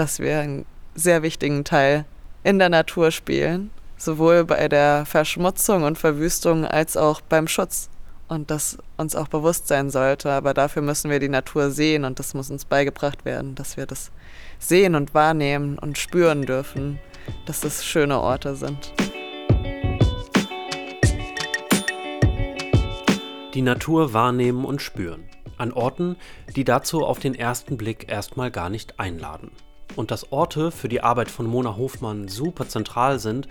dass wir einen sehr wichtigen Teil in der Natur spielen, sowohl bei der Verschmutzung und Verwüstung als auch beim Schutz. Und das uns auch bewusst sein sollte. Aber dafür müssen wir die Natur sehen und das muss uns beigebracht werden, dass wir das sehen und wahrnehmen und spüren dürfen, dass das schöne Orte sind. Die Natur wahrnehmen und spüren. An Orten, die dazu auf den ersten Blick erstmal gar nicht einladen. Und dass Orte für die Arbeit von Mona Hofmann super zentral sind,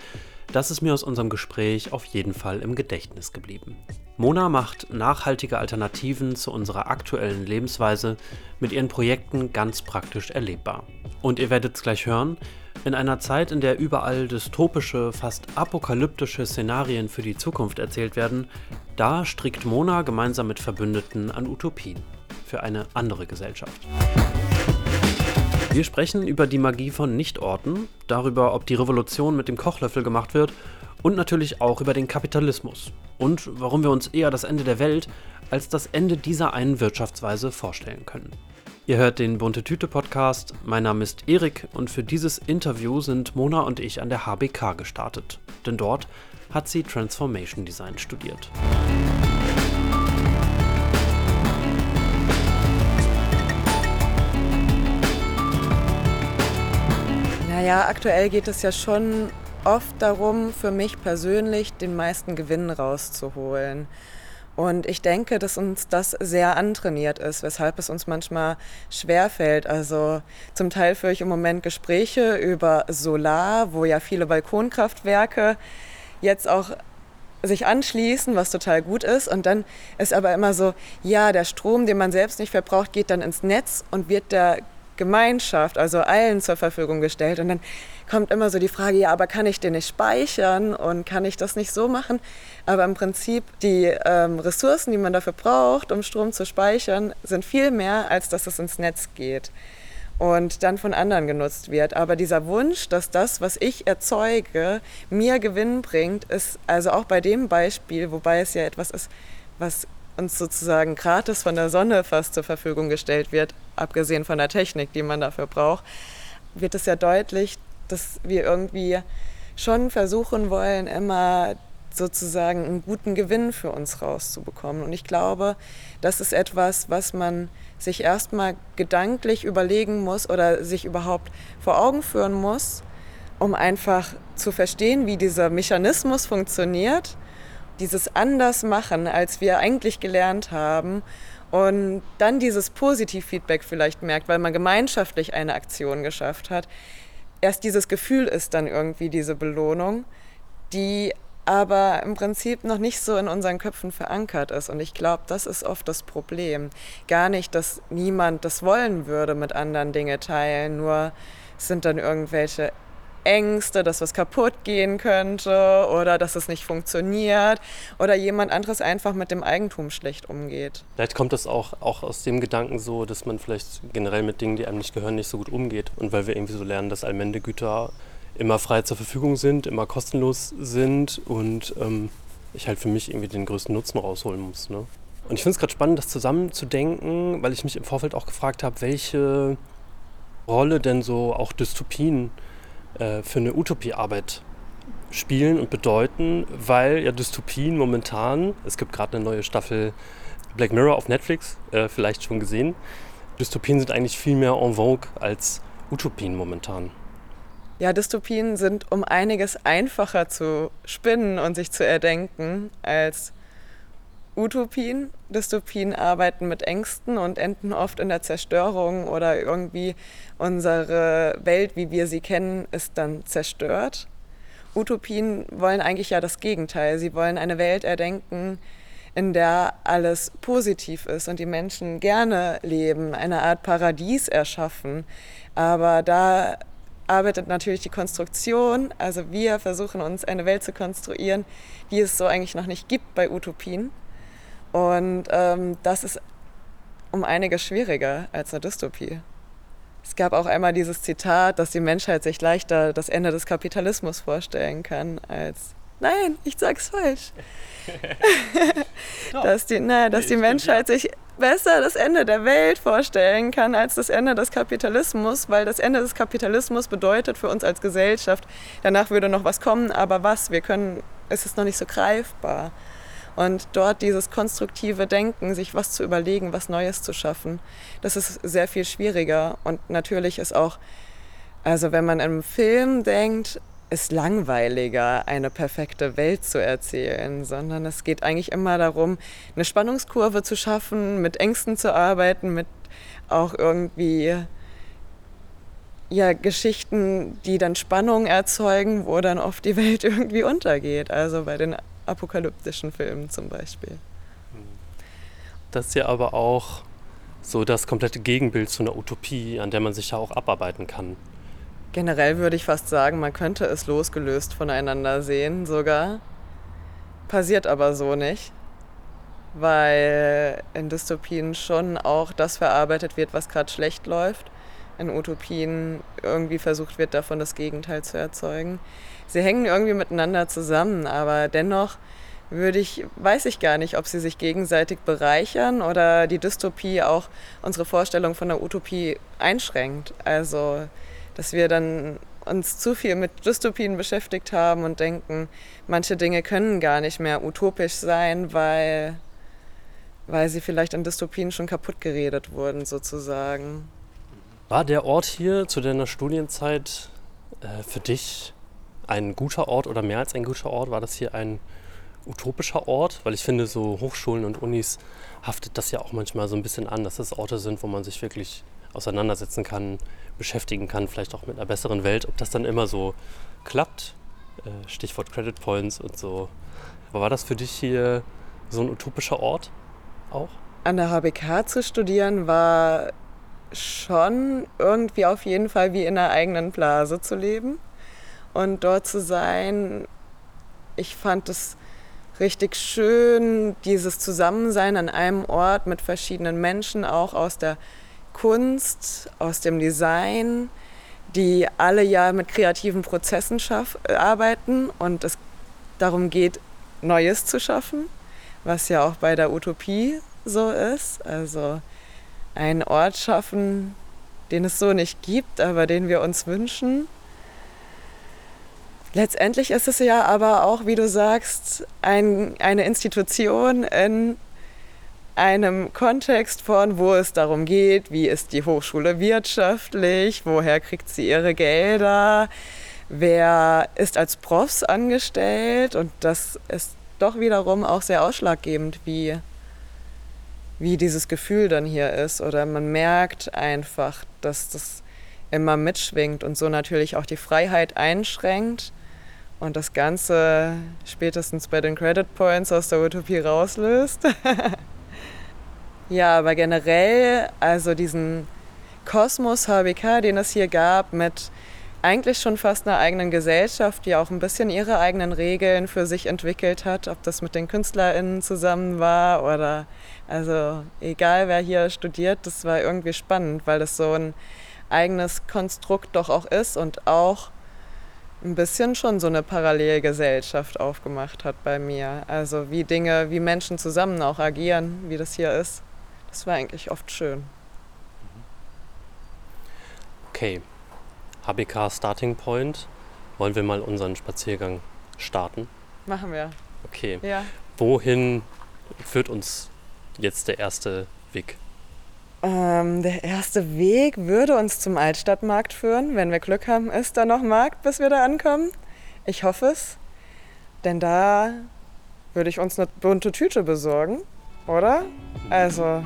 das ist mir aus unserem Gespräch auf jeden Fall im Gedächtnis geblieben. Mona macht nachhaltige Alternativen zu unserer aktuellen Lebensweise mit ihren Projekten ganz praktisch erlebbar. Und ihr werdet es gleich hören, in einer Zeit, in der überall dystopische, fast apokalyptische Szenarien für die Zukunft erzählt werden, da strickt Mona gemeinsam mit Verbündeten an Utopien für eine andere Gesellschaft. Wir sprechen über die Magie von Nichtorten, darüber, ob die Revolution mit dem Kochlöffel gemacht wird und natürlich auch über den Kapitalismus und warum wir uns eher das Ende der Welt als das Ende dieser einen Wirtschaftsweise vorstellen können. Ihr hört den Bunte Tüte Podcast. Mein Name ist Erik und für dieses Interview sind Mona und ich an der HBK gestartet. Denn dort hat sie Transformation Design studiert. Naja, aktuell geht es ja schon oft darum, für mich persönlich den meisten Gewinn rauszuholen. Und ich denke, dass uns das sehr antrainiert ist, weshalb es uns manchmal schwerfällt. Also zum Teil führe ich im Moment Gespräche über Solar, wo ja viele Balkonkraftwerke jetzt auch sich anschließen, was total gut ist. Und dann ist aber immer so, ja, der Strom, den man selbst nicht verbraucht, geht dann ins Netz und wird der Gemeinschaft, also allen zur Verfügung gestellt. Und dann kommt immer so die Frage, ja, aber kann ich den nicht speichern und kann ich das nicht so machen? Aber im Prinzip die ähm, Ressourcen, die man dafür braucht, um Strom zu speichern, sind viel mehr, als dass es ins Netz geht und dann von anderen genutzt wird. Aber dieser Wunsch, dass das, was ich erzeuge, mir Gewinn bringt, ist also auch bei dem Beispiel, wobei es ja etwas ist, was uns sozusagen gratis von der Sonne fast zur Verfügung gestellt wird, abgesehen von der Technik, die man dafür braucht, wird es ja deutlich, dass wir irgendwie schon versuchen wollen, immer sozusagen einen guten Gewinn für uns rauszubekommen. Und ich glaube, das ist etwas, was man sich erstmal gedanklich überlegen muss oder sich überhaupt vor Augen führen muss, um einfach zu verstehen, wie dieser Mechanismus funktioniert dieses anders machen, als wir eigentlich gelernt haben und dann dieses Positivfeedback vielleicht merkt, weil man gemeinschaftlich eine Aktion geschafft hat. Erst dieses Gefühl ist dann irgendwie diese Belohnung, die aber im Prinzip noch nicht so in unseren Köpfen verankert ist. Und ich glaube, das ist oft das Problem. Gar nicht, dass niemand das wollen würde, mit anderen Dinge teilen, nur sind dann irgendwelche Ängste, dass was kaputt gehen könnte oder dass es nicht funktioniert oder jemand anderes einfach mit dem Eigentum schlecht umgeht. Vielleicht kommt das auch, auch aus dem Gedanken so, dass man vielleicht generell mit Dingen, die einem nicht gehören, nicht so gut umgeht. Und weil wir irgendwie so lernen, dass Allmendegüter immer frei zur Verfügung sind, immer kostenlos sind und ähm, ich halt für mich irgendwie den größten Nutzen rausholen muss. Ne? Und ich finde es gerade spannend, das zusammenzudenken, weil ich mich im Vorfeld auch gefragt habe, welche Rolle denn so auch Dystopien äh, für eine Utopiearbeit spielen und bedeuten, weil ja Dystopien momentan, es gibt gerade eine neue Staffel Black Mirror auf Netflix, äh, vielleicht schon gesehen, Dystopien sind eigentlich viel mehr en vogue als Utopien momentan. Ja, Dystopien sind um einiges einfacher zu spinnen und sich zu erdenken als Utopien. Dystopien arbeiten mit Ängsten und enden oft in der Zerstörung oder irgendwie unsere Welt, wie wir sie kennen, ist dann zerstört. Utopien wollen eigentlich ja das Gegenteil. Sie wollen eine Welt erdenken, in der alles positiv ist und die Menschen gerne leben, eine Art Paradies erschaffen. Aber da arbeitet natürlich die Konstruktion. Also wir versuchen uns eine Welt zu konstruieren, die es so eigentlich noch nicht gibt bei Utopien. Und ähm, das ist um einiges schwieriger als eine Dystopie. Es gab auch einmal dieses Zitat, dass die Menschheit sich leichter das Ende des Kapitalismus vorstellen kann als Nein, ich sag's falsch. dass die, na, dass die Menschheit sich besser das Ende der Welt vorstellen kann als das Ende des Kapitalismus, weil das Ende des Kapitalismus bedeutet für uns als Gesellschaft, danach würde noch was kommen, aber was? Wir können, es ist noch nicht so greifbar. Und dort dieses konstruktive Denken, sich was zu überlegen, was Neues zu schaffen, das ist sehr viel schwieriger. Und natürlich ist auch, also wenn man im Film denkt, ist langweiliger, eine perfekte Welt zu erzählen, sondern es geht eigentlich immer darum, eine Spannungskurve zu schaffen, mit Ängsten zu arbeiten, mit auch irgendwie ja, Geschichten, die dann Spannung erzeugen, wo dann oft die Welt irgendwie untergeht. Also bei den apokalyptischen Filmen zum Beispiel. Das ist ja aber auch so das komplette Gegenbild zu einer Utopie, an der man sich ja auch abarbeiten kann. Generell würde ich fast sagen, man könnte es losgelöst voneinander sehen sogar. Passiert aber so nicht, weil in Dystopien schon auch das verarbeitet wird, was gerade schlecht läuft. In Utopien irgendwie versucht wird, davon das Gegenteil zu erzeugen. Sie hängen irgendwie miteinander zusammen, aber dennoch würde ich, weiß ich gar nicht, ob sie sich gegenseitig bereichern oder die Dystopie auch unsere Vorstellung von der Utopie einschränkt. Also dass wir dann uns zu viel mit Dystopien beschäftigt haben und denken, manche Dinge können gar nicht mehr utopisch sein, weil, weil sie vielleicht in Dystopien schon kaputt geredet wurden, sozusagen. War der Ort hier zu deiner Studienzeit äh, für dich ein guter Ort oder mehr als ein guter Ort? War das hier ein utopischer Ort? Weil ich finde, so Hochschulen und Unis haftet das ja auch manchmal so ein bisschen an, dass das Orte sind, wo man sich wirklich auseinandersetzen kann, beschäftigen kann, vielleicht auch mit einer besseren Welt. Ob das dann immer so klappt, äh, Stichwort Credit Points und so. Aber war das für dich hier so ein utopischer Ort auch? An der HBK zu studieren war schon irgendwie auf jeden Fall wie in einer eigenen Blase zu leben und dort zu sein. Ich fand es richtig schön, dieses Zusammensein an einem Ort mit verschiedenen Menschen, auch aus der Kunst, aus dem Design, die alle ja mit kreativen Prozessen arbeiten und es darum geht, Neues zu schaffen, was ja auch bei der Utopie so ist. Also einen Ort schaffen, den es so nicht gibt, aber den wir uns wünschen. Letztendlich ist es ja aber auch, wie du sagst, ein, eine Institution in einem Kontext von, wo es darum geht, wie ist die Hochschule wirtschaftlich, woher kriegt sie ihre Gelder, wer ist als Profs angestellt und das ist doch wiederum auch sehr ausschlaggebend, wie, wie dieses Gefühl dann hier ist. Oder man merkt einfach, dass das immer mitschwingt und so natürlich auch die Freiheit einschränkt und das Ganze spätestens bei den Credit Points aus der Utopie rauslöst. Ja, aber generell, also diesen Kosmos HBK, den es hier gab, mit eigentlich schon fast einer eigenen Gesellschaft, die auch ein bisschen ihre eigenen Regeln für sich entwickelt hat, ob das mit den KünstlerInnen zusammen war oder also egal wer hier studiert, das war irgendwie spannend, weil das so ein eigenes Konstrukt doch auch ist und auch ein bisschen schon so eine Parallelgesellschaft aufgemacht hat bei mir. Also wie Dinge, wie Menschen zusammen auch agieren, wie das hier ist. Das war eigentlich oft schön. Okay, HBK Starting Point. Wollen wir mal unseren Spaziergang starten? Machen wir. Okay. Ja. Wohin führt uns jetzt der erste Weg? Ähm, der erste Weg würde uns zum Altstadtmarkt führen. Wenn wir Glück haben, ist da noch Markt, bis wir da ankommen. Ich hoffe es. Denn da würde ich uns eine bunte Tüte besorgen, oder? Also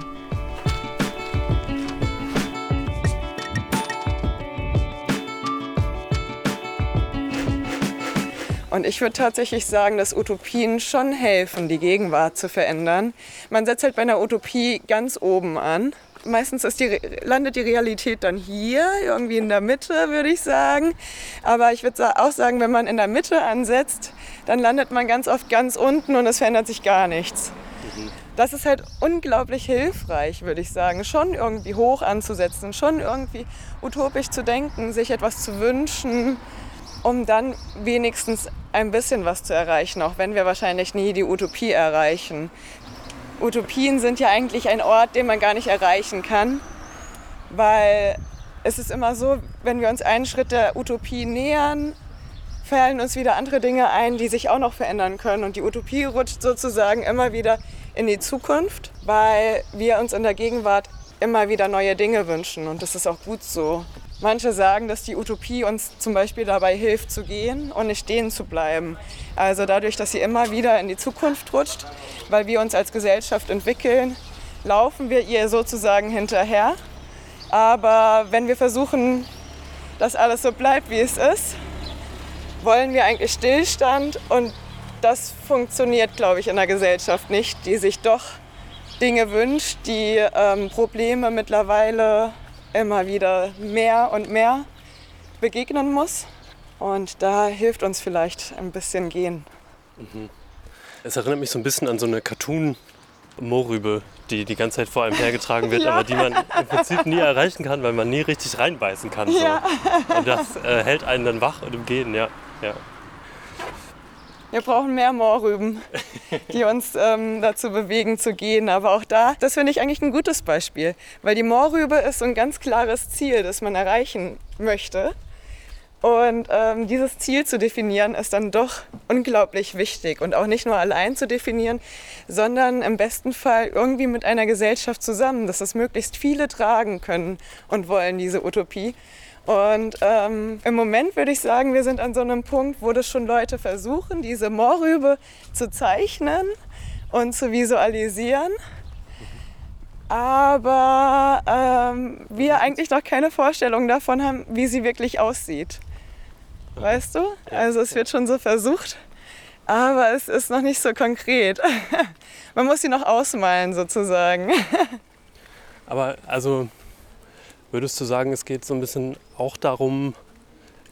Und ich würde tatsächlich sagen, dass Utopien schon helfen, die Gegenwart zu verändern. Man setzt halt bei einer Utopie ganz oben an. Meistens ist die, landet die Realität dann hier, irgendwie in der Mitte, würde ich sagen. Aber ich würde auch sagen, wenn man in der Mitte ansetzt, dann landet man ganz oft ganz unten und es verändert sich gar nichts. Das ist halt unglaublich hilfreich, würde ich sagen. Schon irgendwie hoch anzusetzen, schon irgendwie utopisch zu denken, sich etwas zu wünschen, um dann wenigstens ein bisschen was zu erreichen, auch wenn wir wahrscheinlich nie die Utopie erreichen. Utopien sind ja eigentlich ein Ort, den man gar nicht erreichen kann, weil es ist immer so, wenn wir uns einen Schritt der Utopie nähern, fallen uns wieder andere Dinge ein, die sich auch noch verändern können. Und die Utopie rutscht sozusagen immer wieder in die Zukunft, weil wir uns in der Gegenwart immer wieder neue Dinge wünschen. Und das ist auch gut so. Manche sagen, dass die Utopie uns zum Beispiel dabei hilft zu gehen und nicht stehen zu bleiben. Also dadurch, dass sie immer wieder in die Zukunft rutscht, weil wir uns als Gesellschaft entwickeln, laufen wir ihr sozusagen hinterher. Aber wenn wir versuchen, dass alles so bleibt, wie es ist, wollen wir eigentlich Stillstand und das funktioniert, glaube ich, in der Gesellschaft nicht, die sich doch Dinge wünscht, die ähm, Probleme mittlerweile immer wieder mehr und mehr begegnen muss. Und da hilft uns vielleicht ein bisschen gehen. Mhm. Es erinnert mich so ein bisschen an so eine Cartoon-Mohrrübe, die die ganze Zeit vor einem hergetragen wird, ja. aber die man im Prinzip nie erreichen kann, weil man nie richtig reinbeißen kann. So. Ja. Und das äh, hält einen dann wach und im Gehen, ja. ja. Wir brauchen mehr Moorrüben, die uns ähm, dazu bewegen zu gehen. Aber auch da, das finde ich eigentlich ein gutes Beispiel, weil die Moorrübe ist so ein ganz klares Ziel, das man erreichen möchte. Und ähm, dieses Ziel zu definieren ist dann doch unglaublich wichtig und auch nicht nur allein zu definieren, sondern im besten Fall irgendwie mit einer Gesellschaft zusammen, dass es möglichst viele tragen können und wollen, diese Utopie. Und ähm, im Moment würde ich sagen, wir sind an so einem Punkt, wo das schon Leute versuchen, diese Moorrübe zu zeichnen und zu visualisieren. Aber ähm, wir eigentlich noch keine Vorstellung davon haben, wie sie wirklich aussieht. Weißt du? Also es wird schon so versucht, aber es ist noch nicht so konkret. Man muss sie noch ausmalen sozusagen. Aber also Würdest du sagen, es geht so ein bisschen auch darum,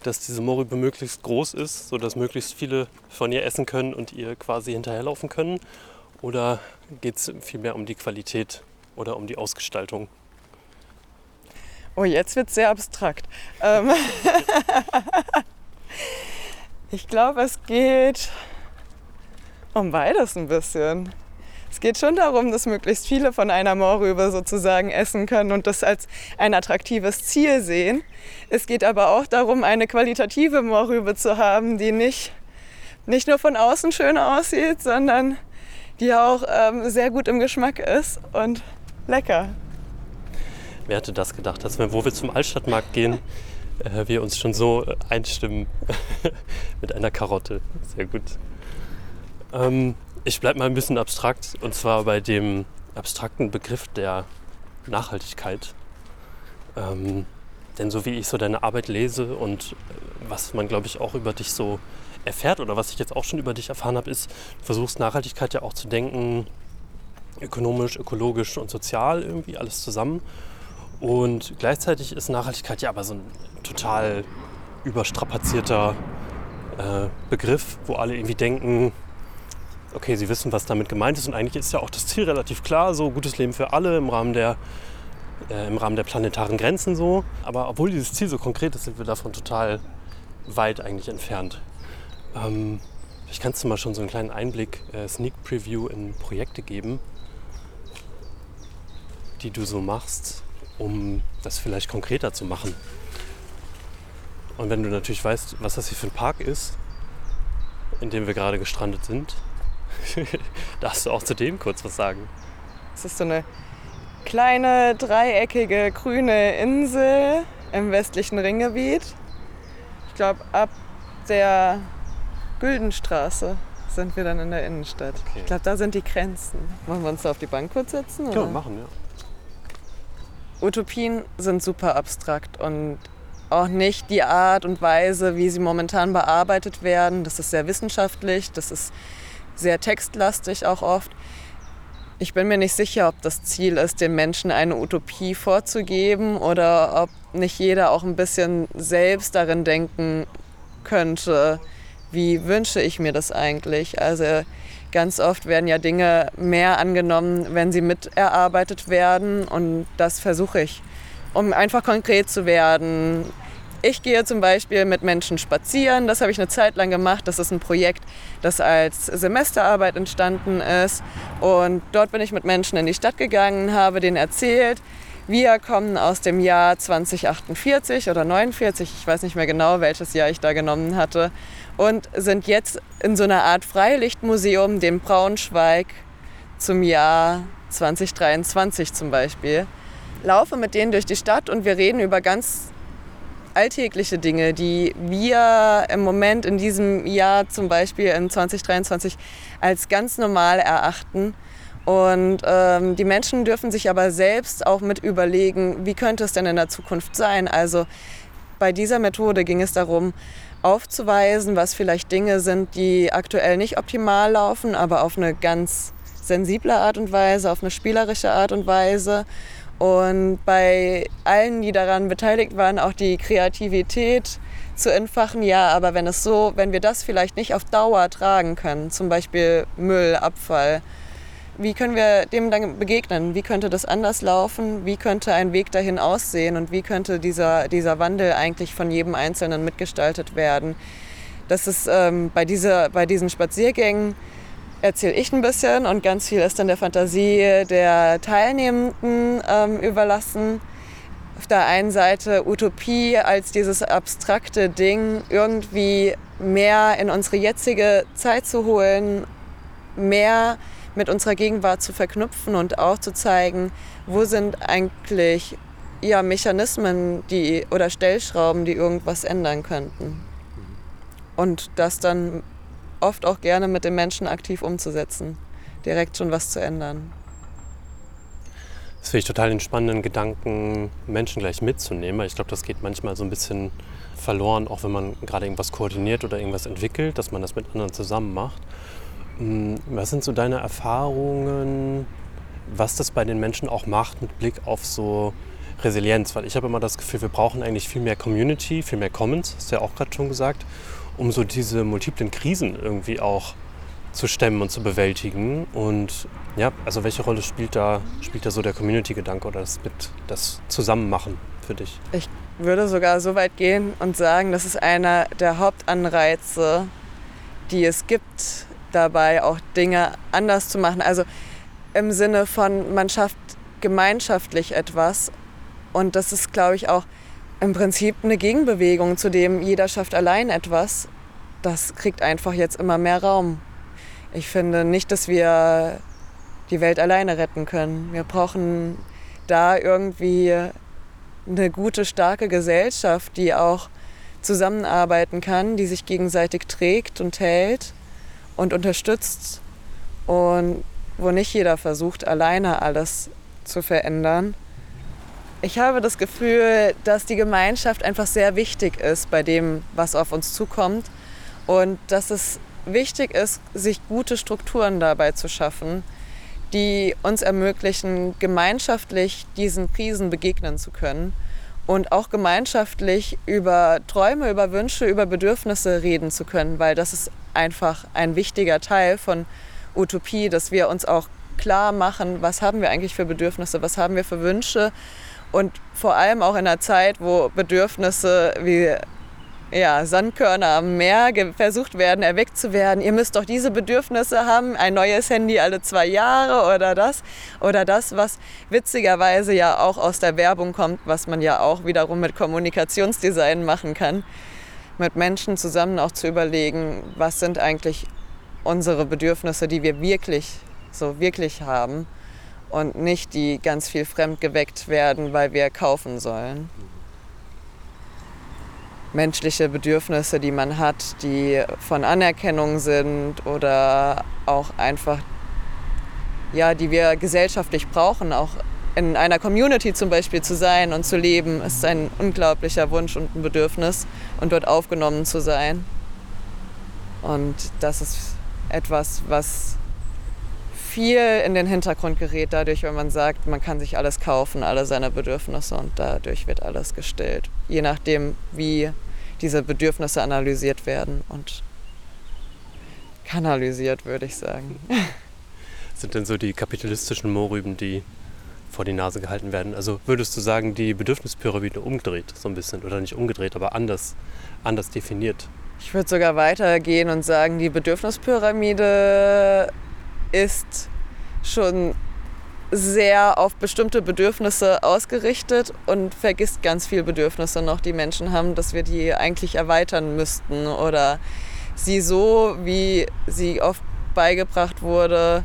dass diese Mohrrübe möglichst groß ist, sodass möglichst viele von ihr essen können und ihr quasi hinterherlaufen können? Oder geht es vielmehr um die Qualität oder um die Ausgestaltung? Oh, jetzt wird es sehr abstrakt. Ähm, ich glaube, es geht um beides ein bisschen es geht schon darum, dass möglichst viele von einer Moorrübe sozusagen essen können und das als ein attraktives Ziel sehen. Es geht aber auch darum, eine qualitative Moorrübe zu haben, die nicht, nicht nur von außen schön aussieht, sondern die auch ähm, sehr gut im Geschmack ist und lecker. Wer hätte das gedacht, dass wir, wo wir zum Altstadtmarkt gehen, äh, wir uns schon so äh, einstimmen mit einer Karotte. Sehr gut. Ähm, ich bleibe mal ein bisschen abstrakt und zwar bei dem abstrakten Begriff der Nachhaltigkeit. Ähm, denn so wie ich so deine Arbeit lese und äh, was man, glaube ich, auch über dich so erfährt oder was ich jetzt auch schon über dich erfahren habe, ist, du versuchst Nachhaltigkeit ja auch zu denken, ökonomisch, ökologisch und sozial irgendwie alles zusammen. Und gleichzeitig ist Nachhaltigkeit ja aber so ein total überstrapazierter äh, Begriff, wo alle irgendwie denken, okay, sie wissen, was damit gemeint ist und eigentlich ist ja auch das Ziel relativ klar, so gutes Leben für alle im Rahmen der, äh, im Rahmen der planetaren Grenzen so. Aber obwohl dieses Ziel so konkret ist, sind wir davon total weit eigentlich entfernt. Ähm, vielleicht kannst du mal schon so einen kleinen Einblick, äh, Sneak Preview in Projekte geben, die du so machst, um das vielleicht konkreter zu machen. Und wenn du natürlich weißt, was das hier für ein Park ist, in dem wir gerade gestrandet sind, Darfst du auch zu dem kurz was sagen? Es ist so eine kleine, dreieckige, grüne Insel im westlichen Ringgebiet. Ich glaube, ab der Güldenstraße sind wir dann in der Innenstadt. Okay. Ich glaube, da sind die Grenzen. Wollen wir uns da auf die Bank kurz setzen? Oder? Ja, machen, ja. Utopien sind super abstrakt und auch nicht die Art und Weise, wie sie momentan bearbeitet werden. Das ist sehr wissenschaftlich, das ist sehr textlastig auch oft. Ich bin mir nicht sicher, ob das Ziel ist, den Menschen eine Utopie vorzugeben oder ob nicht jeder auch ein bisschen selbst darin denken könnte, wie wünsche ich mir das eigentlich. Also ganz oft werden ja Dinge mehr angenommen, wenn sie miterarbeitet werden und das versuche ich, um einfach konkret zu werden. Ich gehe zum Beispiel mit Menschen spazieren. Das habe ich eine Zeit lang gemacht. Das ist ein Projekt, das als Semesterarbeit entstanden ist. Und dort bin ich mit Menschen in die Stadt gegangen, habe denen erzählt, wir kommen aus dem Jahr 2048 oder 49, ich weiß nicht mehr genau, welches Jahr ich da genommen hatte, und sind jetzt in so einer Art Freilichtmuseum, dem Braunschweig, zum Jahr 2023 zum Beispiel. Laufe mit denen durch die Stadt und wir reden über ganz alltägliche Dinge, die wir im Moment in diesem Jahr zum Beispiel in 2023 als ganz normal erachten. Und ähm, die Menschen dürfen sich aber selbst auch mit überlegen, wie könnte es denn in der Zukunft sein. Also bei dieser Methode ging es darum, aufzuweisen, was vielleicht Dinge sind, die aktuell nicht optimal laufen, aber auf eine ganz sensible Art und Weise, auf eine spielerische Art und Weise und bei allen, die daran beteiligt waren, auch die Kreativität zu entfachen. Ja, aber wenn es so, wenn wir das vielleicht nicht auf Dauer tragen können, zum Beispiel Müll, Abfall, wie können wir dem dann begegnen? Wie könnte das anders laufen? Wie könnte ein Weg dahin aussehen? Und wie könnte dieser, dieser Wandel eigentlich von jedem Einzelnen mitgestaltet werden? Das ist ähm, bei, dieser, bei diesen Spaziergängen erzähle ich ein bisschen und ganz viel ist dann der Fantasie der Teilnehmenden ähm, überlassen. Auf der einen Seite Utopie als dieses abstrakte Ding irgendwie mehr in unsere jetzige Zeit zu holen, mehr mit unserer Gegenwart zu verknüpfen und auch zu zeigen, wo sind eigentlich ja, Mechanismen die, oder Stellschrauben, die irgendwas ändern könnten. Und das dann oft auch gerne mit den Menschen aktiv umzusetzen, direkt schon was zu ändern. Das finde ich total den spannenden Gedanken, Menschen gleich mitzunehmen. Ich glaube, das geht manchmal so ein bisschen verloren, auch wenn man gerade irgendwas koordiniert oder irgendwas entwickelt, dass man das mit anderen zusammen macht. Hm, was sind so deine Erfahrungen, was das bei den Menschen auch macht mit Blick auf so Resilienz? Weil ich habe immer das Gefühl, wir brauchen eigentlich viel mehr Community, viel mehr Commons, hast du ja auch gerade schon gesagt um so diese multiplen Krisen irgendwie auch zu stemmen und zu bewältigen. Und ja, also welche Rolle spielt da, spielt da so der Community-Gedanke oder das, mit, das Zusammenmachen für dich? Ich würde sogar so weit gehen und sagen, das ist einer der Hauptanreize, die es gibt, dabei auch Dinge anders zu machen. Also im Sinne von, man schafft gemeinschaftlich etwas. Und das ist, glaube ich, auch im Prinzip eine Gegenbewegung zu dem jeder schafft allein etwas. Das kriegt einfach jetzt immer mehr Raum. Ich finde nicht, dass wir die Welt alleine retten können. Wir brauchen da irgendwie eine gute, starke Gesellschaft, die auch zusammenarbeiten kann, die sich gegenseitig trägt und hält und unterstützt und wo nicht jeder versucht, alleine alles zu verändern. Ich habe das Gefühl, dass die Gemeinschaft einfach sehr wichtig ist bei dem, was auf uns zukommt. Und dass es wichtig ist, sich gute Strukturen dabei zu schaffen, die uns ermöglichen, gemeinschaftlich diesen Krisen begegnen zu können und auch gemeinschaftlich über Träume, über Wünsche, über Bedürfnisse reden zu können, weil das ist einfach ein wichtiger Teil von Utopie, dass wir uns auch klar machen, was haben wir eigentlich für Bedürfnisse, was haben wir für Wünsche und vor allem auch in einer Zeit, wo Bedürfnisse wie ja, Sandkörner am Meer versucht werden, erweckt zu werden. Ihr müsst doch diese Bedürfnisse haben, ein neues Handy alle zwei Jahre oder das. Oder das, was witzigerweise ja auch aus der Werbung kommt, was man ja auch wiederum mit Kommunikationsdesign machen kann. Mit Menschen zusammen auch zu überlegen, was sind eigentlich unsere Bedürfnisse, die wir wirklich so wirklich haben und nicht die ganz viel fremd geweckt werden, weil wir kaufen sollen. Menschliche Bedürfnisse, die man hat, die von Anerkennung sind oder auch einfach, ja, die wir gesellschaftlich brauchen, auch in einer Community zum Beispiel zu sein und zu leben, ist ein unglaublicher Wunsch und ein Bedürfnis und dort aufgenommen zu sein. Und das ist etwas, was viel in den Hintergrund gerät, dadurch, wenn man sagt, man kann sich alles kaufen, alle seine Bedürfnisse und dadurch wird alles gestillt. Je nachdem, wie diese Bedürfnisse analysiert werden und kanalisiert, würde ich sagen. Sind denn so die kapitalistischen Mohrrüben, die vor die Nase gehalten werden. Also würdest du sagen, die Bedürfnispyramide umgedreht so ein bisschen oder nicht umgedreht, aber anders, anders definiert? Ich würde sogar weitergehen und sagen, die Bedürfnispyramide ist schon sehr auf bestimmte Bedürfnisse ausgerichtet und vergisst ganz viele Bedürfnisse noch, die Menschen haben, dass wir die eigentlich erweitern müssten oder sie so, wie sie oft beigebracht wurde,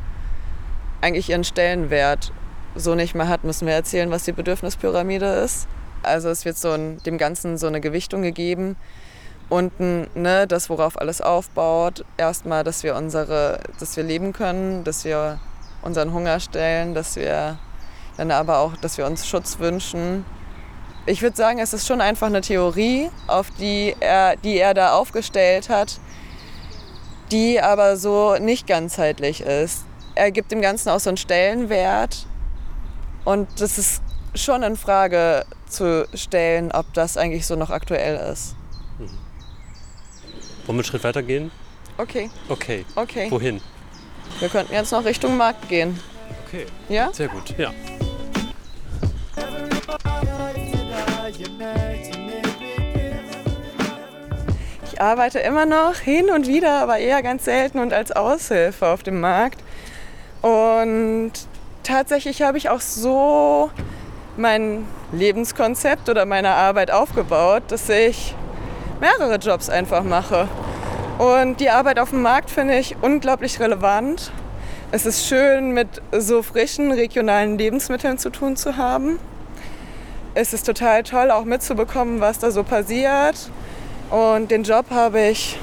eigentlich ihren Stellenwert so nicht mehr hat, müssen wir erzählen, was die Bedürfnispyramide ist. Also es wird so ein, dem Ganzen so eine Gewichtung gegeben. Unten, ne, das, worauf alles aufbaut. Erstmal, dass wir unsere, dass wir leben können, dass wir unseren Hunger stellen, dass wir dann aber auch, dass wir uns Schutz wünschen. Ich würde sagen, es ist schon einfach eine Theorie, auf die er, die er da aufgestellt hat, die aber so nicht ganzheitlich ist. Er gibt dem Ganzen auch so einen Stellenwert und das ist schon in Frage zu stellen, ob das eigentlich so noch aktuell ist. Wollen wir einen Schritt weiter gehen? Okay. Okay. Okay. Wohin? Wir könnten jetzt noch Richtung Markt gehen. Okay. Ja? Sehr gut. Ja. Ich arbeite immer noch hin und wieder, aber eher ganz selten und als Aushilfe auf dem Markt. Und tatsächlich habe ich auch so mein Lebenskonzept oder meine Arbeit aufgebaut, dass ich mehrere Jobs einfach mache. Und die Arbeit auf dem Markt finde ich unglaublich relevant. Es ist schön, mit so frischen regionalen Lebensmitteln zu tun zu haben. Es ist total toll, auch mitzubekommen, was da so passiert. Und den Job habe ich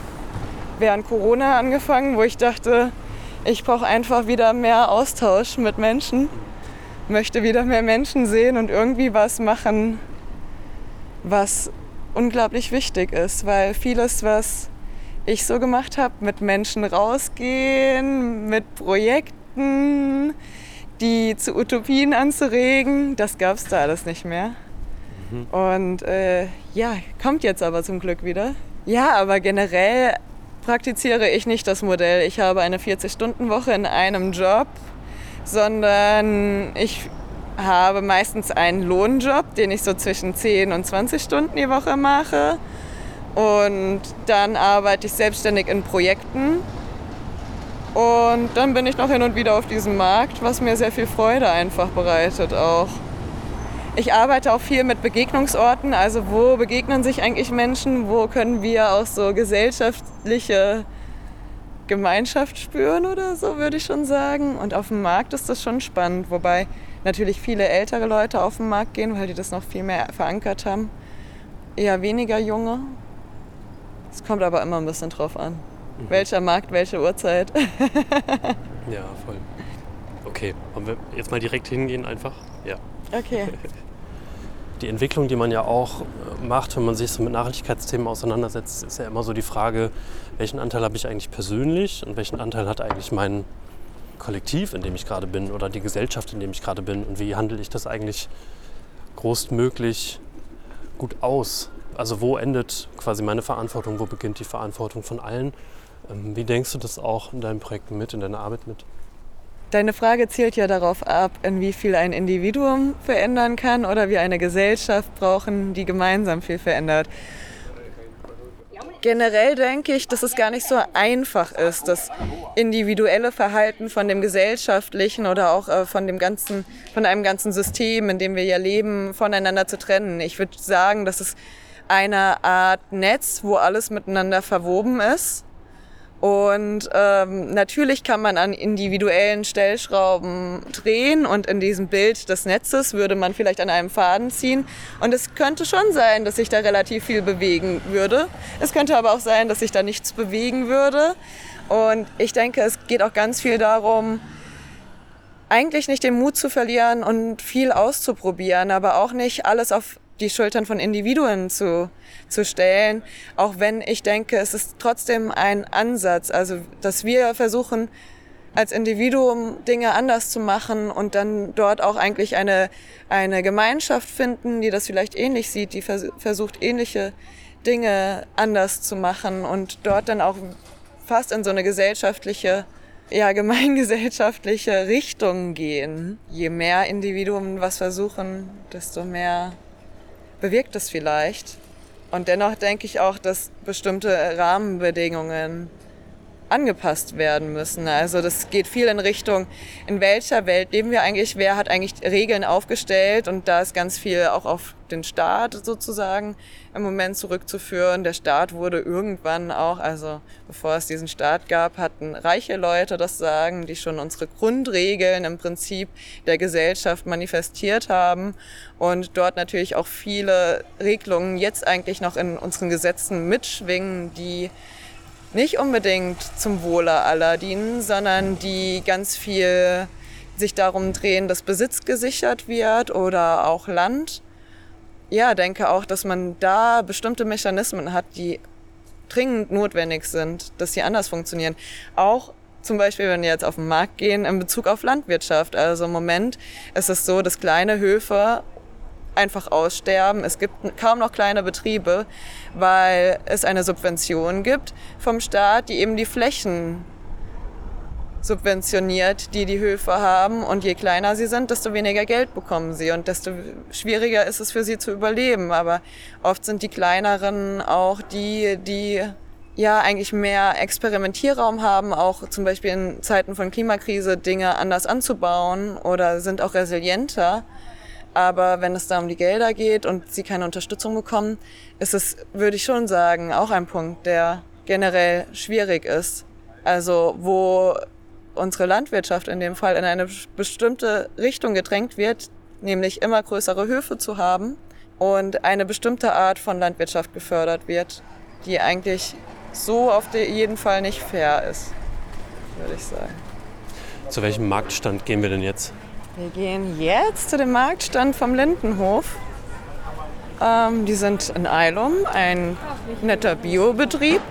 während Corona angefangen, wo ich dachte, ich brauche einfach wieder mehr Austausch mit Menschen, möchte wieder mehr Menschen sehen und irgendwie was machen, was unglaublich wichtig ist, weil vieles, was ich so gemacht habe, mit Menschen rausgehen, mit Projekten, die zu Utopien anzuregen, das gab es da alles nicht mehr. Mhm. Und äh, ja, kommt jetzt aber zum Glück wieder. Ja, aber generell praktiziere ich nicht das Modell, ich habe eine 40-Stunden-Woche in einem Job, sondern ich habe meistens einen Lohnjob, den ich so zwischen 10 und 20 Stunden die Woche mache. Und dann arbeite ich selbstständig in Projekten. Und dann bin ich noch hin und wieder auf diesem Markt, was mir sehr viel Freude einfach bereitet auch. Ich arbeite auch viel mit Begegnungsorten, also wo begegnen sich eigentlich Menschen, wo können wir auch so gesellschaftliche Gemeinschaft spüren oder so, würde ich schon sagen. Und auf dem Markt ist das schon spannend, wobei natürlich viele ältere Leute auf den Markt gehen, weil die das noch viel mehr verankert haben. Eher weniger junge, es kommt aber immer ein bisschen drauf an. Mhm. Welcher Markt, welche Uhrzeit. ja, voll. Okay, wollen wir jetzt mal direkt hingehen einfach? Ja. Okay. Die Entwicklung, die man ja auch äh, macht, wenn man sich so mit Nachhaltigkeitsthemen auseinandersetzt, ist ja immer so die Frage, welchen Anteil habe ich eigentlich persönlich und welchen Anteil hat eigentlich mein Kollektiv, in dem ich gerade bin oder die Gesellschaft, in dem ich gerade bin und wie handle ich das eigentlich großmöglich gut aus? Also wo endet quasi meine Verantwortung, wo beginnt die Verantwortung von allen? Ähm, wie denkst du das auch in deinen Projekten mit, in deiner Arbeit mit? Deine Frage zielt ja darauf ab, in ein Individuum verändern kann oder wir eine Gesellschaft brauchen, die gemeinsam viel verändert. Generell denke ich, dass es gar nicht so einfach ist, das individuelle Verhalten von dem gesellschaftlichen oder auch äh, von dem ganzen, von einem ganzen System, in dem wir ja leben, voneinander zu trennen. Ich würde sagen, dass es eine Art Netz, wo alles miteinander verwoben ist. Und ähm, natürlich kann man an individuellen Stellschrauben drehen und in diesem Bild des Netzes würde man vielleicht an einem Faden ziehen. Und es könnte schon sein, dass sich da relativ viel bewegen würde. Es könnte aber auch sein, dass sich da nichts bewegen würde. Und ich denke, es geht auch ganz viel darum, eigentlich nicht den Mut zu verlieren und viel auszuprobieren, aber auch nicht alles auf die Schultern von Individuen zu, zu stellen, auch wenn ich denke, es ist trotzdem ein Ansatz, also dass wir versuchen, als Individuum Dinge anders zu machen und dann dort auch eigentlich eine, eine Gemeinschaft finden, die das vielleicht ähnlich sieht, die vers versucht, ähnliche Dinge anders zu machen und dort dann auch fast in so eine gesellschaftliche ja, gemeingesellschaftliche Richtung gehen. Je mehr Individuen was versuchen, desto mehr bewirkt es vielleicht. Und dennoch denke ich auch, dass bestimmte Rahmenbedingungen angepasst werden müssen. Also das geht viel in Richtung, in welcher Welt leben wir eigentlich, wer hat eigentlich Regeln aufgestellt und da ist ganz viel auch auf den Staat sozusagen im Moment zurückzuführen. Der Staat wurde irgendwann auch, also bevor es diesen Staat gab, hatten reiche Leute das Sagen, die schon unsere Grundregeln im Prinzip der Gesellschaft manifestiert haben und dort natürlich auch viele Regelungen jetzt eigentlich noch in unseren Gesetzen mitschwingen, die nicht unbedingt zum Wohle aller dienen, sondern die ganz viel sich darum drehen, dass Besitz gesichert wird oder auch Land. Ja, denke auch, dass man da bestimmte Mechanismen hat, die dringend notwendig sind, dass sie anders funktionieren. Auch zum Beispiel, wenn wir jetzt auf den Markt gehen, in Bezug auf Landwirtschaft. Also im Moment ist es so, dass kleine Höfe einfach aussterben. Es gibt kaum noch kleine Betriebe, weil es eine Subvention gibt vom Staat, die eben die Flächen subventioniert, die die Höfe haben. Und je kleiner sie sind, desto weniger Geld bekommen sie und desto schwieriger ist es für sie zu überleben. Aber oft sind die kleineren auch die, die ja eigentlich mehr Experimentierraum haben, auch zum Beispiel in Zeiten von Klimakrise Dinge anders anzubauen oder sind auch resilienter. Aber wenn es da um die Gelder geht und sie keine Unterstützung bekommen, ist es, würde ich schon sagen, auch ein Punkt, der generell schwierig ist. Also wo unsere Landwirtschaft in dem Fall in eine bestimmte Richtung gedrängt wird, nämlich immer größere Höfe zu haben und eine bestimmte Art von Landwirtschaft gefördert wird, die eigentlich so auf jeden Fall nicht fair ist, würde ich sagen. Zu welchem Marktstand gehen wir denn jetzt? Wir gehen jetzt zu dem Marktstand vom Lindenhof. Ähm, die sind in Eilum, ein netter Biobetrieb.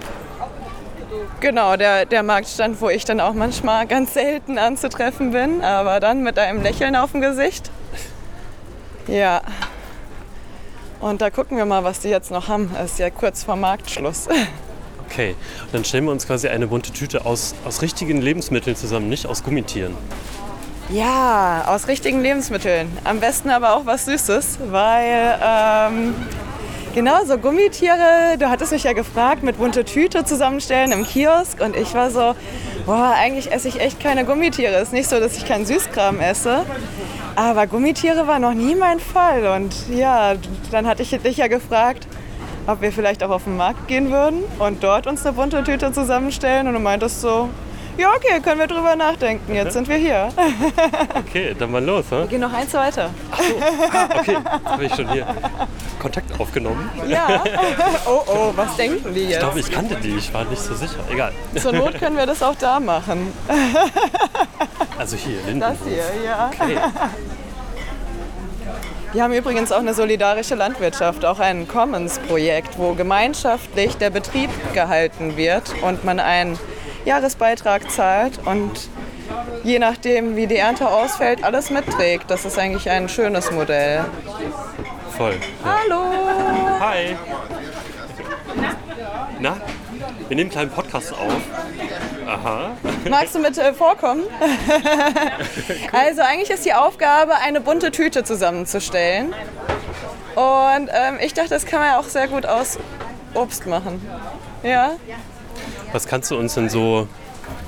Genau, der, der Marktstand, wo ich dann auch manchmal ganz selten anzutreffen bin, aber dann mit einem Lächeln auf dem Gesicht. Ja. Und da gucken wir mal, was die jetzt noch haben. Es ist ja kurz vor Marktschluss. Okay, dann stellen wir uns quasi eine bunte Tüte aus, aus richtigen Lebensmitteln zusammen, nicht aus Gummitieren. Ja, aus richtigen Lebensmitteln. Am besten aber auch was Süßes, weil ähm, genau so Gummitiere, du hattest mich ja gefragt, mit bunte Tüte zusammenstellen im Kiosk und ich war so, boah, eigentlich esse ich echt keine Gummitiere. Ist nicht so, dass ich keinen Süßkram esse. Aber Gummitiere war noch nie mein Fall. Und ja, dann hatte ich dich ja gefragt, ob wir vielleicht auch auf den Markt gehen würden und dort uns eine bunte Tüte zusammenstellen. Und du meintest so, ja, okay, können wir drüber nachdenken. Jetzt sind wir hier. Okay, dann mal los. Hm? Wir gehen noch eins weiter. Ach so, ah, okay. Jetzt habe ich schon hier Kontakt aufgenommen. Ja. Oh, oh, was denken die jetzt? Ich glaube, ich kannte die. Ich war nicht so sicher. Egal. Zur Not können wir das auch da machen. Also hier, Lindenhof. Das hier, ja. Okay. Wir haben übrigens auch eine solidarische Landwirtschaft, auch ein Commons-Projekt, wo gemeinschaftlich der Betrieb gehalten wird und man einen Jahresbeitrag zahlt und je nachdem, wie die Ernte ausfällt, alles mitträgt. Das ist eigentlich ein schönes Modell. Voll. Hallo! Hi. Na? Wir nehmen einen kleinen Podcast auf. Aha. Magst du mit äh, vorkommen? also eigentlich ist die Aufgabe, eine bunte Tüte zusammenzustellen. Und ähm, ich dachte, das kann man ja auch sehr gut aus Obst machen. Ja? Was kannst du uns denn so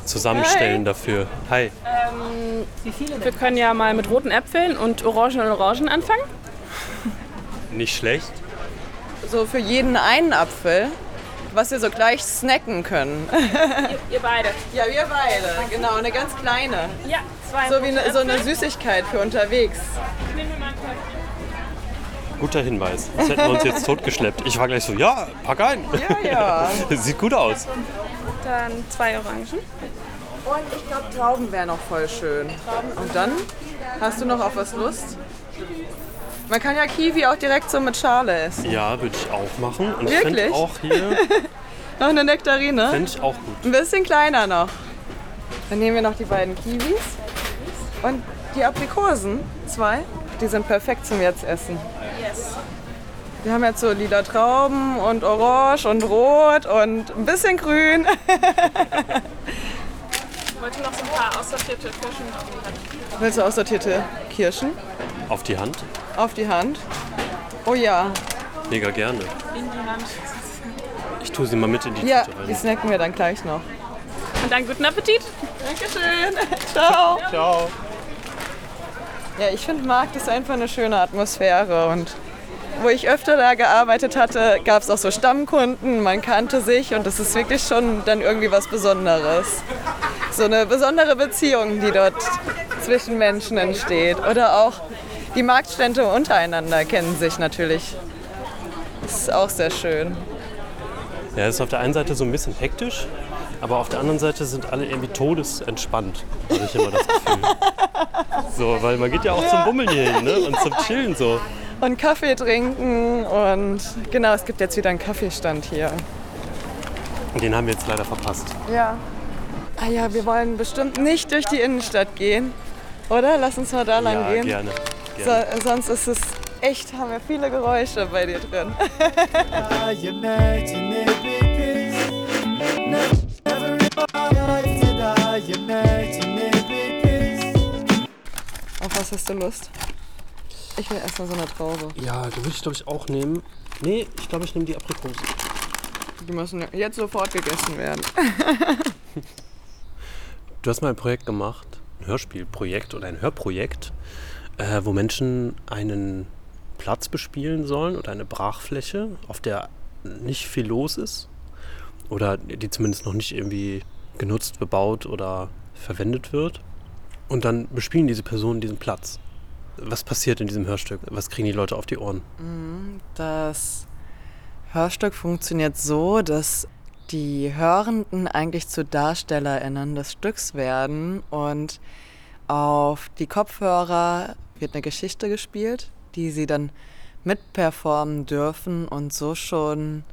zusammenstellen dafür? Hi. Wir können ja mal mit roten Äpfeln und Orangen und Orangen anfangen. Nicht schlecht. So für jeden einen Apfel, was wir so gleich snacken können. Ihr, ihr beide. Ja, wir beide. Genau, eine ganz kleine. Ja, zwei So wie eine, so eine. Süßigkeit für unterwegs. Nehmen wir mal einen. Guter Hinweis. Das hätten wir uns jetzt totgeschleppt. Ich war gleich so, ja, pack ein. Ja, ja. Sieht gut aus. Dann zwei Orangen. Und ich glaube, Trauben wäre noch voll schön. Und dann hast du noch auf was Lust? Man kann ja Kiwi auch direkt so mit Schale essen. Ja, würde ich auch machen. Und ich Wirklich? finde auch hier, Noch eine Nektarine? finde ich auch gut. Ein bisschen kleiner noch. Dann nehmen wir noch die beiden Kiwis und die Aprikosen. Zwei. Die sind perfekt zum jetzt essen. Yes. Wir haben jetzt so lila Trauben und orange und rot und ein bisschen grün. Wollt bitte noch so ein paar aussortierte Kirschen. Willst du aussortierte Kirschen? Auf die Hand? Auf die Hand. Oh ja. Mega gerne. In die Hand. Ich tue sie mal mit in die Ja, Tüte die rein. snacken wir dann gleich noch. Und dann guten Appetit. Dankeschön. Ciao. Ciao. Ja, ich finde Markt ist einfach eine schöne Atmosphäre und wo ich öfter da gearbeitet hatte, gab es auch so Stammkunden, man kannte sich und das ist wirklich schon dann irgendwie was Besonderes. So eine besondere Beziehung, die dort zwischen Menschen entsteht. Oder auch die Marktstände untereinander kennen sich natürlich. Das ist auch sehr schön. Ja, es ist auf der einen Seite so ein bisschen hektisch, aber auf der anderen Seite sind alle irgendwie todesentspannt, habe ich immer das Gefühl. So, weil man geht ja auch zum Bummeln hier hin ne? und zum Chillen so. Und Kaffee trinken und genau, es gibt jetzt wieder einen Kaffeestand hier. Den haben wir jetzt leider verpasst. Ja. Ah ja, wir wollen bestimmt nicht durch die Innenstadt gehen, oder? Lass uns mal da lang ja, gehen. gerne. So, gerne. sonst ist es echt, haben wir viele Geräusche bei dir drin. Auf was hast du Lust? Ich will erstmal so eine Traube. Ja, die würde ich glaube ich auch nehmen. Nee, ich glaube ich nehme die Aprikosen. Die müssen jetzt sofort gegessen werden. Du hast mal ein Projekt gemacht, ein Hörspielprojekt oder ein Hörprojekt, äh, wo Menschen einen Platz bespielen sollen oder eine Brachfläche, auf der nicht viel los ist oder die zumindest noch nicht irgendwie genutzt, bebaut oder verwendet wird. Und dann bespielen diese Personen diesen Platz. Was passiert in diesem Hörstück? Was kriegen die Leute auf die Ohren? Das Hörstück funktioniert so, dass die Hörenden eigentlich zu DarstellerInnen des Stücks werden und auf die Kopfhörer wird eine Geschichte gespielt, die sie dann mitperformen dürfen und so schon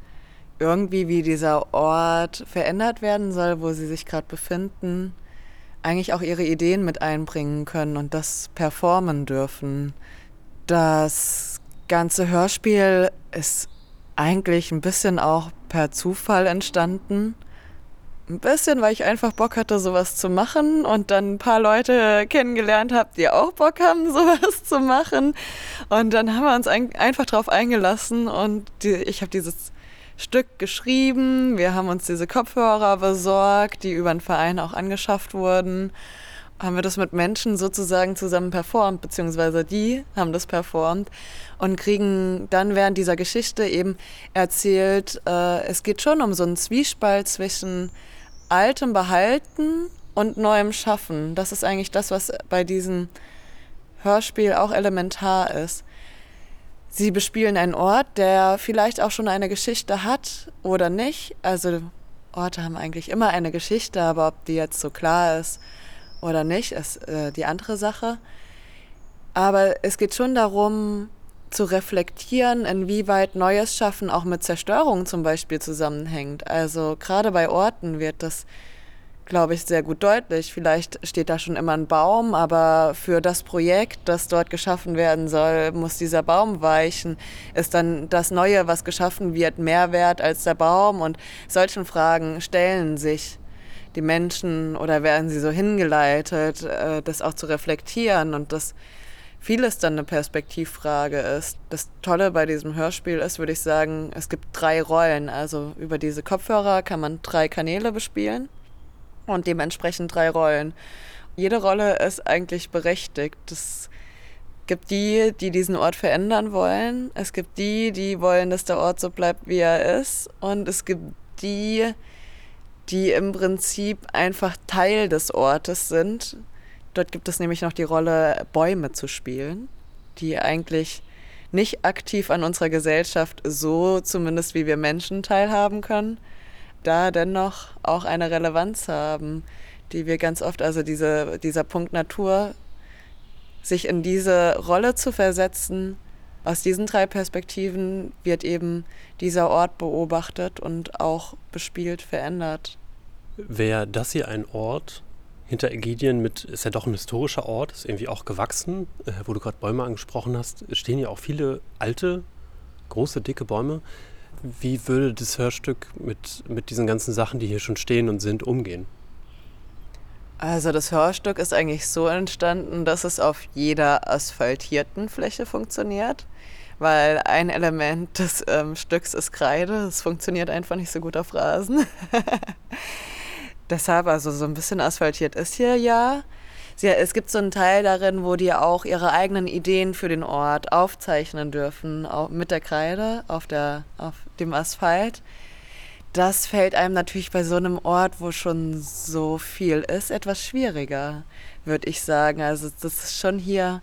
irgendwie wie dieser Ort verändert werden soll, wo sie sich gerade befinden, eigentlich auch ihre Ideen mit einbringen können und das performen dürfen. Das ganze Hörspiel ist eigentlich ein bisschen auch per Zufall entstanden. Ein bisschen, weil ich einfach Bock hatte, sowas zu machen und dann ein paar Leute kennengelernt habe, die auch Bock haben, sowas zu machen. Und dann haben wir uns ein, einfach drauf eingelassen und die, ich habe dieses Stück geschrieben. Wir haben uns diese Kopfhörer besorgt, die über den Verein auch angeschafft wurden. Haben wir das mit Menschen sozusagen zusammen performt, beziehungsweise die haben das performt und kriegen dann während dieser Geschichte eben erzählt, äh, es geht schon um so einen Zwiespalt zwischen altem Behalten und neuem Schaffen. Das ist eigentlich das, was bei diesem Hörspiel auch elementar ist. Sie bespielen einen Ort, der vielleicht auch schon eine Geschichte hat oder nicht. Also Orte haben eigentlich immer eine Geschichte, aber ob die jetzt so klar ist oder nicht, ist äh, die andere Sache. Aber es geht schon darum, zu reflektieren, inwieweit neues Schaffen auch mit Zerstörung zum Beispiel zusammenhängt. Also gerade bei Orten wird das, glaube ich, sehr gut deutlich. Vielleicht steht da schon immer ein Baum, aber für das Projekt, das dort geschaffen werden soll, muss dieser Baum weichen. Ist dann das Neue, was geschaffen wird, mehr wert als der Baum? Und solchen Fragen stellen sich die Menschen oder werden sie so hingeleitet, äh, das auch zu reflektieren und das vieles dann eine Perspektivfrage ist. Das Tolle bei diesem Hörspiel ist, würde ich sagen, es gibt drei Rollen. Also über diese Kopfhörer kann man drei Kanäle bespielen und dementsprechend drei Rollen. Jede Rolle ist eigentlich berechtigt. Es gibt die, die diesen Ort verändern wollen. Es gibt die, die wollen, dass der Ort so bleibt, wie er ist. Und es gibt die, die im Prinzip einfach Teil des Ortes sind. Dort gibt es nämlich noch die Rolle, Bäume zu spielen, die eigentlich nicht aktiv an unserer Gesellschaft so zumindest wie wir Menschen teilhaben können, da dennoch auch eine Relevanz haben, die wir ganz oft, also diese, dieser Punkt Natur, sich in diese Rolle zu versetzen, aus diesen drei Perspektiven wird eben dieser Ort beobachtet und auch bespielt, verändert. Wäre das hier ein Ort hinter Ägidien mit, ist ja doch ein historischer Ort, ist irgendwie auch gewachsen, äh, wo du gerade Bäume angesprochen hast, stehen ja auch viele alte, große, dicke Bäume. Wie würde das Hörstück mit, mit diesen ganzen Sachen, die hier schon stehen und sind, umgehen? Also das Hörstück ist eigentlich so entstanden, dass es auf jeder asphaltierten Fläche funktioniert, weil ein Element des ähm, Stücks ist Kreide. Es funktioniert einfach nicht so gut auf Rasen. Deshalb also so ein bisschen asphaltiert ist hier ja. Sie, es gibt so einen Teil darin, wo die auch ihre eigenen Ideen für den Ort aufzeichnen dürfen, auch mit der Kreide auf, der, auf dem Asphalt. Das fällt einem natürlich bei so einem Ort, wo schon so viel ist, etwas schwieriger, würde ich sagen. Also das ist schon hier